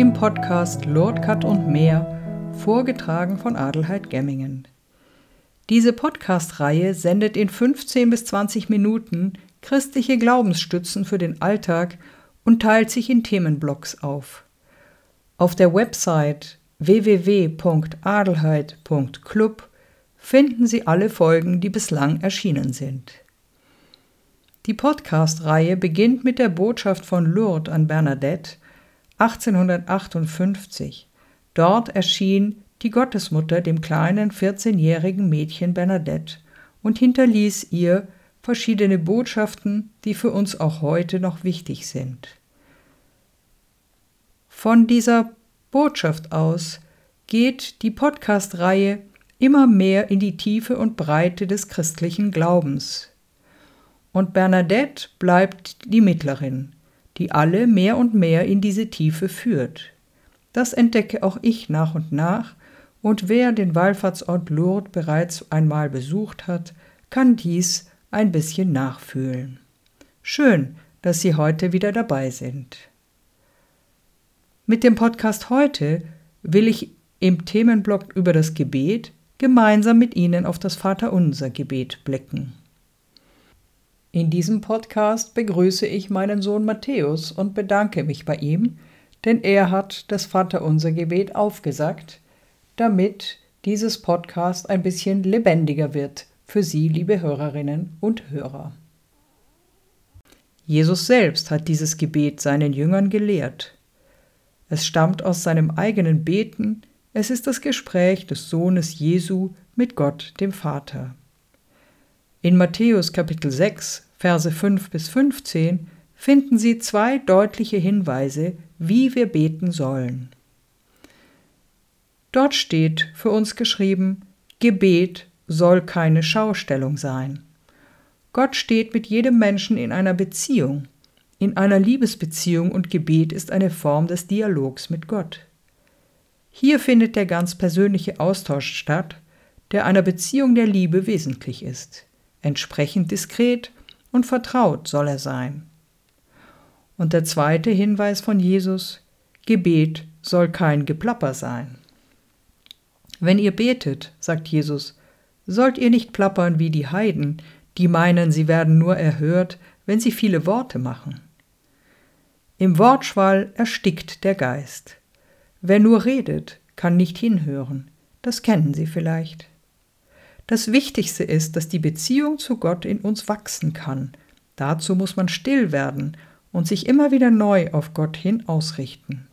Im Podcast Lordcut und mehr, vorgetragen von Adelheid Gemmingen. Diese Podcast-Reihe sendet in 15 bis 20 Minuten christliche Glaubensstützen für den Alltag und teilt sich in Themenblocks auf. Auf der Website www.adelheid.club finden Sie alle Folgen, die bislang erschienen sind. Die Podcast-Reihe beginnt mit der Botschaft von Lourdes an Bernadette 1858. Dort erschien die Gottesmutter dem kleinen 14-jährigen Mädchen Bernadette und hinterließ ihr verschiedene Botschaften, die für uns auch heute noch wichtig sind. Von dieser Botschaft aus geht die Podcast-Reihe immer mehr in die Tiefe und Breite des christlichen Glaubens und Bernadette bleibt die Mittlerin, die alle mehr und mehr in diese Tiefe führt. Das entdecke auch ich nach und nach, und wer den Wallfahrtsort Lourdes bereits einmal besucht hat, kann dies ein bisschen nachfühlen. Schön, dass Sie heute wieder dabei sind. Mit dem Podcast heute will ich im Themenblock über das Gebet gemeinsam mit Ihnen auf das Vaterunser Gebet blicken. In diesem Podcast begrüße ich meinen Sohn Matthäus und bedanke mich bei ihm, denn er hat das Vaterunser Gebet aufgesagt, damit dieses Podcast ein bisschen lebendiger wird für Sie, liebe Hörerinnen und Hörer. Jesus selbst hat dieses Gebet seinen Jüngern gelehrt. Es stammt aus seinem eigenen Beten, es ist das Gespräch des Sohnes Jesu mit Gott, dem Vater. In Matthäus Kapitel 6, Verse 5 bis 15 finden Sie zwei deutliche Hinweise, wie wir beten sollen. Dort steht für uns geschrieben, Gebet soll keine Schaustellung sein. Gott steht mit jedem Menschen in einer Beziehung, in einer Liebesbeziehung und Gebet ist eine Form des Dialogs mit Gott. Hier findet der ganz persönliche Austausch statt, der einer Beziehung der Liebe wesentlich ist entsprechend diskret und vertraut soll er sein. Und der zweite Hinweis von Jesus, Gebet soll kein Geplapper sein. Wenn ihr betet, sagt Jesus, sollt ihr nicht plappern wie die Heiden, die meinen, sie werden nur erhört, wenn sie viele Worte machen. Im Wortschwall erstickt der Geist. Wer nur redet, kann nicht hinhören, das kennen Sie vielleicht. Das Wichtigste ist, dass die Beziehung zu Gott in uns wachsen kann. Dazu muss man still werden und sich immer wieder neu auf Gott hin ausrichten.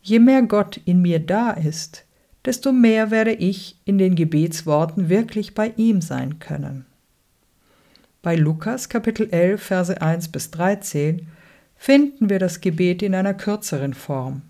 Je mehr Gott in mir da ist, desto mehr werde ich in den Gebetsworten wirklich bei ihm sein können. Bei Lukas Kapitel 11 Verse 1 bis 13 finden wir das Gebet in einer kürzeren Form.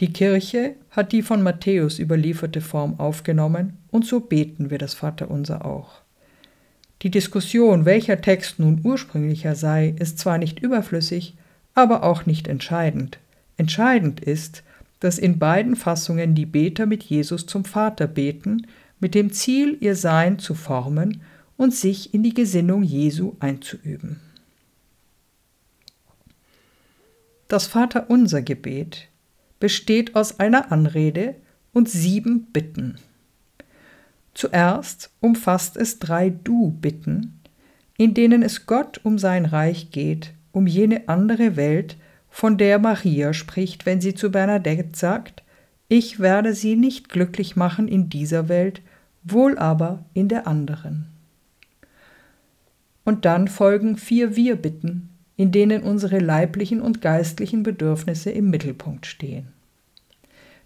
Die Kirche hat die von Matthäus überlieferte Form aufgenommen und so beten wir das Vaterunser auch. Die Diskussion, welcher Text nun ursprünglicher sei, ist zwar nicht überflüssig, aber auch nicht entscheidend. Entscheidend ist, dass in beiden Fassungen die Beter mit Jesus zum Vater beten, mit dem Ziel, ihr Sein zu formen und sich in die Gesinnung Jesu einzuüben. Das Vaterunser Gebet besteht aus einer Anrede und sieben Bitten. Zuerst umfasst es drei Du-Bitten, in denen es Gott um sein Reich geht, um jene andere Welt, von der Maria spricht, wenn sie zu Bernadette sagt, ich werde sie nicht glücklich machen in dieser Welt, wohl aber in der anderen. Und dann folgen vier Wir-Bitten, in denen unsere leiblichen und geistlichen Bedürfnisse im Mittelpunkt stehen.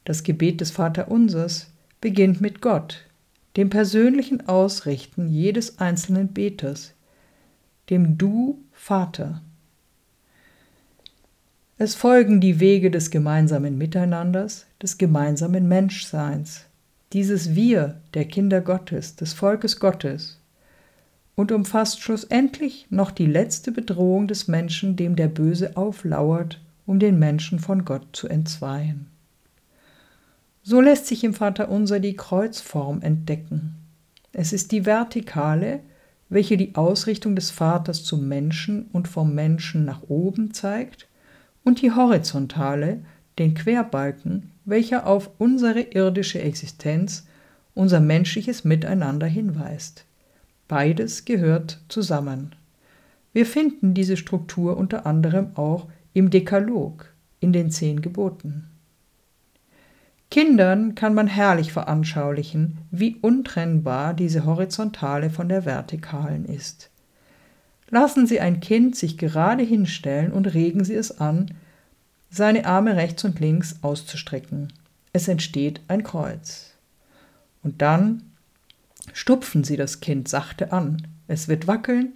Das Gebet des Vaterunsers beginnt mit Gott, dem persönlichen Ausrichten jedes einzelnen Beters, dem Du Vater. Es folgen die Wege des gemeinsamen Miteinanders, des gemeinsamen Menschseins, dieses Wir der Kinder Gottes, des Volkes Gottes, und umfasst schlussendlich noch die letzte Bedrohung des Menschen, dem der Böse auflauert, um den Menschen von Gott zu entzweien. So lässt sich im Vaterunser die Kreuzform entdecken. Es ist die Vertikale, welche die Ausrichtung des Vaters zum Menschen und vom Menschen nach oben zeigt, und die Horizontale, den Querbalken, welcher auf unsere irdische Existenz, unser menschliches Miteinander hinweist. Beides gehört zusammen. Wir finden diese Struktur unter anderem auch im Dekalog, in den zehn Geboten. Kindern kann man herrlich veranschaulichen, wie untrennbar diese horizontale von der vertikalen ist. Lassen Sie ein Kind sich gerade hinstellen und regen Sie es an, seine Arme rechts und links auszustrecken. Es entsteht ein Kreuz. Und dann stupfen Sie das Kind sachte an. Es wird wackeln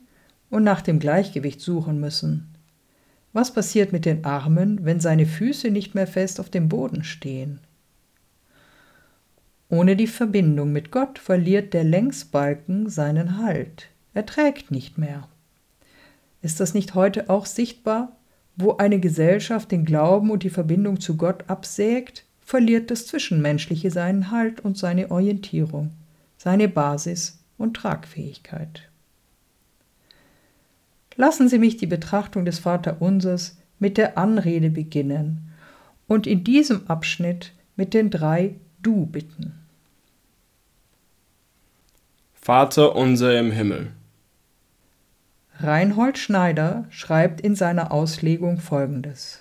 und nach dem Gleichgewicht suchen müssen. Was passiert mit den Armen, wenn seine Füße nicht mehr fest auf dem Boden stehen? Ohne die Verbindung mit Gott verliert der Längsbalken seinen Halt. Er trägt nicht mehr. Ist das nicht heute auch sichtbar? Wo eine Gesellschaft den Glauben und die Verbindung zu Gott absägt, verliert das Zwischenmenschliche seinen Halt und seine Orientierung, seine Basis und Tragfähigkeit. Lassen Sie mich die Betrachtung des Vaterunsers mit der Anrede beginnen und in diesem Abschnitt mit den drei Du bitten. Vater unser im Himmel. Reinhold Schneider schreibt in seiner Auslegung folgendes.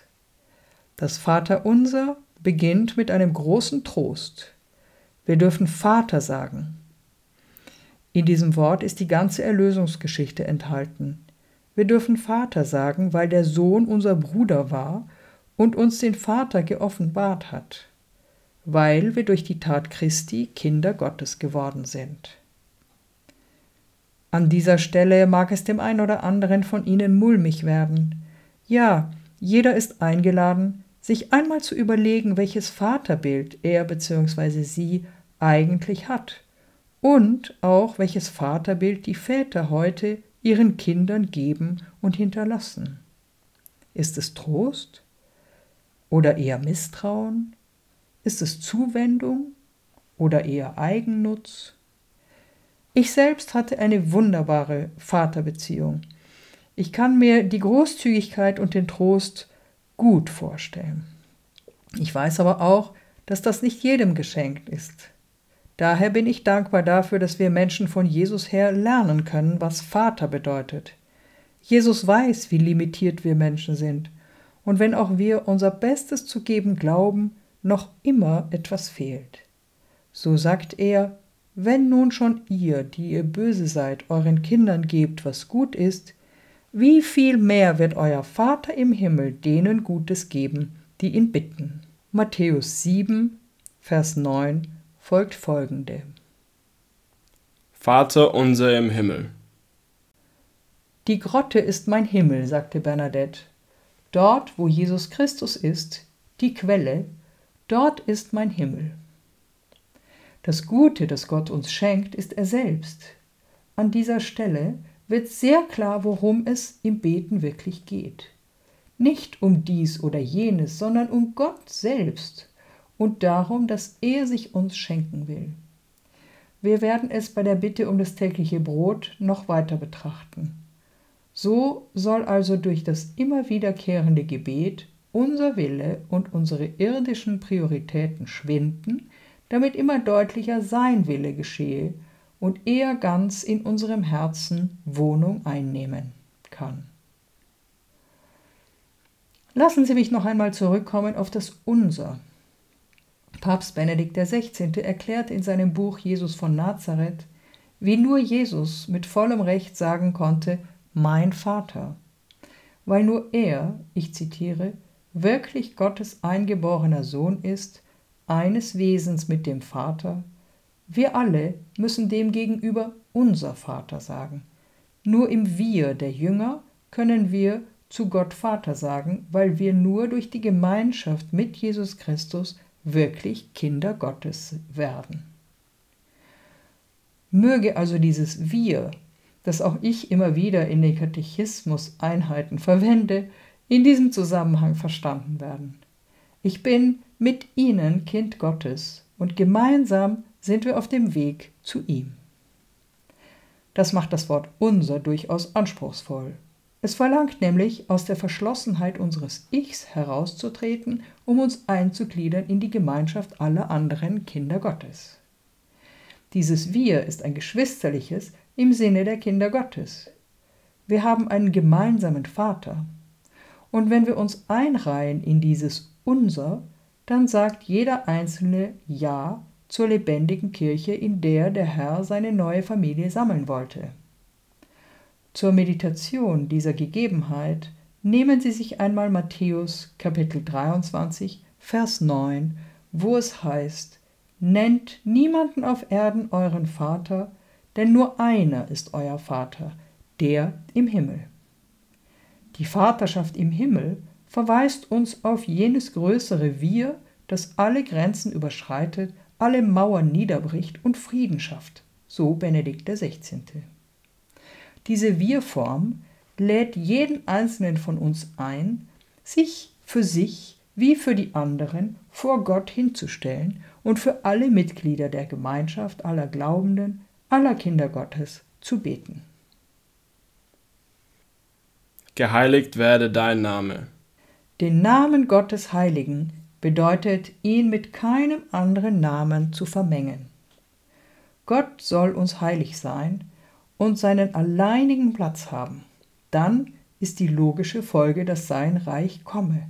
Das Vaterunser beginnt mit einem großen Trost. Wir dürfen Vater sagen. In diesem Wort ist die ganze Erlösungsgeschichte enthalten. Wir dürfen Vater sagen, weil der Sohn unser Bruder war und uns den Vater geoffenbart hat, weil wir durch die Tat Christi Kinder Gottes geworden sind. An dieser Stelle mag es dem einen oder anderen von Ihnen mulmig werden. Ja, jeder ist eingeladen, sich einmal zu überlegen, welches Vaterbild er bzw. sie eigentlich hat und auch welches Vaterbild die Väter heute ihren Kindern geben und hinterlassen. Ist es Trost oder eher Misstrauen? Ist es Zuwendung oder eher Eigennutz? Ich selbst hatte eine wunderbare Vaterbeziehung. Ich kann mir die Großzügigkeit und den Trost gut vorstellen. Ich weiß aber auch, dass das nicht jedem geschenkt ist. Daher bin ich dankbar dafür, dass wir Menschen von Jesus her lernen können, was Vater bedeutet. Jesus weiß, wie limitiert wir Menschen sind, und wenn auch wir unser Bestes zu geben glauben, noch immer etwas fehlt. So sagt er, wenn nun schon ihr, die ihr böse seid, euren Kindern gebt, was gut ist, wie viel mehr wird euer Vater im Himmel denen Gutes geben, die ihn bitten. Matthäus 7, Vers 9 folgt folgende. Vater unser im Himmel. Die Grotte ist mein Himmel, sagte Bernadette. Dort, wo Jesus Christus ist, die Quelle, dort ist mein Himmel. Das Gute, das Gott uns schenkt, ist er selbst. An dieser Stelle wird sehr klar, worum es im Beten wirklich geht. Nicht um dies oder jenes, sondern um Gott selbst und darum, dass er sich uns schenken will. Wir werden es bei der Bitte um das tägliche Brot noch weiter betrachten. So soll also durch das immer wiederkehrende Gebet unser Wille und unsere irdischen Prioritäten schwinden, damit immer deutlicher sein Wille geschehe und er ganz in unserem Herzen Wohnung einnehmen kann. Lassen Sie mich noch einmal zurückkommen auf das Unser. Papst Benedikt XVI. erklärt in seinem Buch Jesus von Nazareth, wie nur Jesus mit vollem Recht sagen konnte, mein Vater, weil nur er, ich zitiere, wirklich Gottes eingeborener Sohn ist, eines Wesens mit dem Vater, wir alle müssen demgegenüber unser Vater sagen. Nur im Wir der Jünger können wir zu Gott Vater sagen, weil wir nur durch die Gemeinschaft mit Jesus Christus wirklich Kinder Gottes werden. Möge also dieses Wir, das auch ich immer wieder in den Katechismus-Einheiten verwende, in diesem Zusammenhang verstanden werden. Ich bin mit ihnen Kind Gottes und gemeinsam sind wir auf dem Weg zu ihm. Das macht das Wort unser durchaus anspruchsvoll. Es verlangt nämlich, aus der Verschlossenheit unseres Ichs herauszutreten, um uns einzugliedern in die Gemeinschaft aller anderen Kinder Gottes. Dieses Wir ist ein geschwisterliches im Sinne der Kinder Gottes. Wir haben einen gemeinsamen Vater. Und wenn wir uns einreihen in dieses Unser, dann sagt jeder Einzelne Ja zur lebendigen Kirche, in der der Herr seine neue Familie sammeln wollte. Zur Meditation dieser Gegebenheit nehmen Sie sich einmal Matthäus Kapitel 23, Vers 9, wo es heißt, Nennt niemanden auf Erden euren Vater, denn nur einer ist euer Vater, der im Himmel. Die Vaterschaft im Himmel verweist uns auf jenes größere Wir, das alle Grenzen überschreitet, alle Mauern niederbricht und Frieden schafft, so Benedikt XVI. Diese Wir-Form lädt jeden einzelnen von uns ein, sich für sich wie für die anderen vor Gott hinzustellen und für alle Mitglieder der Gemeinschaft aller Glaubenden, aller Kinder Gottes zu beten. Geheiligt werde dein Name. Den Namen Gottes heiligen bedeutet, ihn mit keinem anderen Namen zu vermengen. Gott soll uns heilig sein und seinen alleinigen Platz haben. Dann ist die logische Folge, dass sein Reich komme.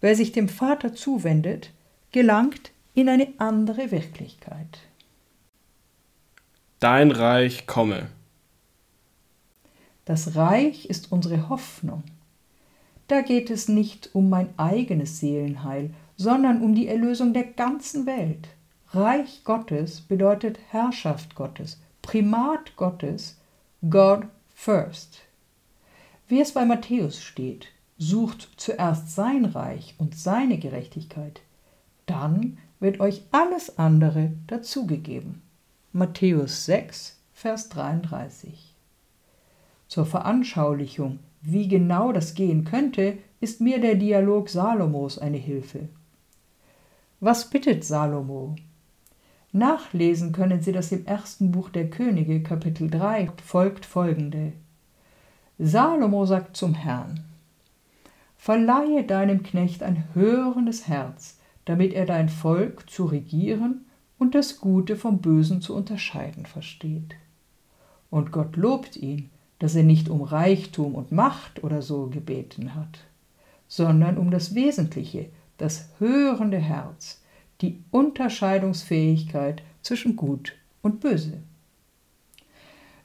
Wer sich dem Vater zuwendet, gelangt in eine andere Wirklichkeit. Dein Reich komme. Das Reich ist unsere Hoffnung. Da geht es nicht um mein eigenes Seelenheil, sondern um die Erlösung der ganzen Welt. Reich Gottes bedeutet Herrschaft Gottes, Primat Gottes, God first. Wie es bei Matthäus steht, sucht zuerst sein Reich und seine Gerechtigkeit, dann wird euch alles andere dazugegeben. Matthäus 6, Vers 33. Zur Veranschaulichung, wie genau das gehen könnte, ist mir der Dialog Salomos eine Hilfe. Was bittet Salomo? Nachlesen können Sie das im ersten Buch der Könige, Kapitel 3, folgt folgende. Salomo sagt zum Herrn, Verleihe deinem Knecht ein hörendes Herz, damit er dein Volk zu regieren und das Gute vom Bösen zu unterscheiden versteht. Und Gott lobt ihn, dass er nicht um Reichtum und Macht oder so gebeten hat, sondern um das Wesentliche, das hörende Herz, die Unterscheidungsfähigkeit zwischen Gut und Böse.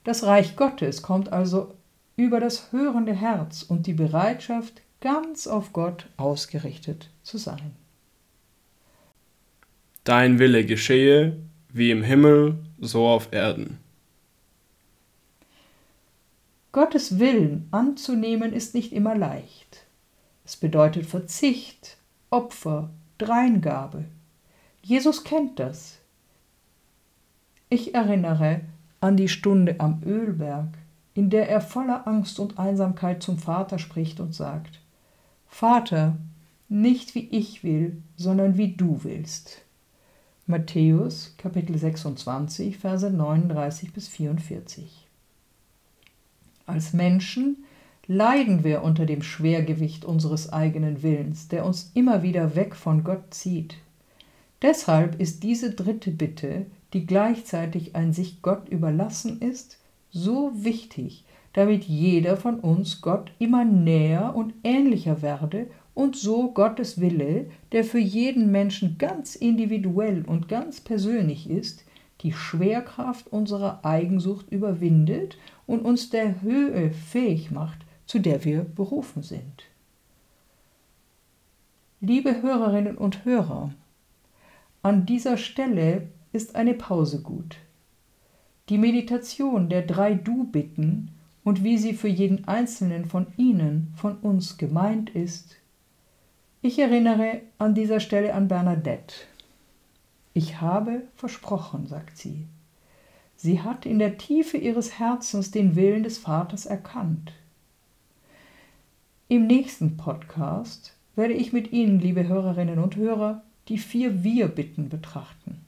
Das Reich Gottes kommt also über das hörende Herz und die Bereitschaft, ganz auf Gott ausgerichtet zu sein. Dein Wille geschehe, wie im Himmel, so auf Erden. Gottes Willen anzunehmen ist nicht immer leicht. Es bedeutet Verzicht, Opfer, Dreingabe. Jesus kennt das. Ich erinnere an die Stunde am Ölberg, in der er voller Angst und Einsamkeit zum Vater spricht und sagt, Vater, nicht wie ich will, sondern wie du willst. Matthäus Kapitel 26, Verse 39 bis 44. Als Menschen leiden wir unter dem Schwergewicht unseres eigenen Willens, der uns immer wieder weg von Gott zieht. Deshalb ist diese dritte Bitte, die gleichzeitig ein sich Gott überlassen ist, so wichtig, damit jeder von uns Gott immer näher und ähnlicher werde und so Gottes Wille, der für jeden Menschen ganz individuell und ganz persönlich ist, die Schwerkraft unserer Eigensucht überwindet und uns der Höhe fähig macht, zu der wir berufen sind. Liebe Hörerinnen und Hörer, an dieser Stelle ist eine Pause gut. Die Meditation der drei Du-Bitten und wie sie für jeden einzelnen von Ihnen, von uns gemeint ist. Ich erinnere an dieser Stelle an Bernadette. Ich habe versprochen, sagt sie. Sie hat in der Tiefe ihres Herzens den Willen des Vaters erkannt. Im nächsten Podcast werde ich mit Ihnen, liebe Hörerinnen und Hörer, die vier Wir-Bitten betrachten.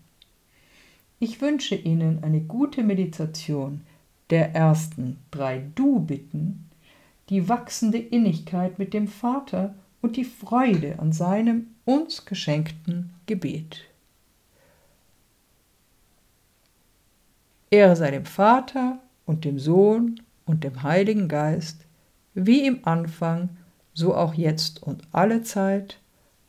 Ich wünsche Ihnen eine gute Meditation der ersten drei Du-Bitten, die wachsende Innigkeit mit dem Vater und die Freude an seinem uns geschenkten Gebet. Ehre sei dem Vater und dem Sohn und dem Heiligen Geist, wie im Anfang, so auch jetzt und alle Zeit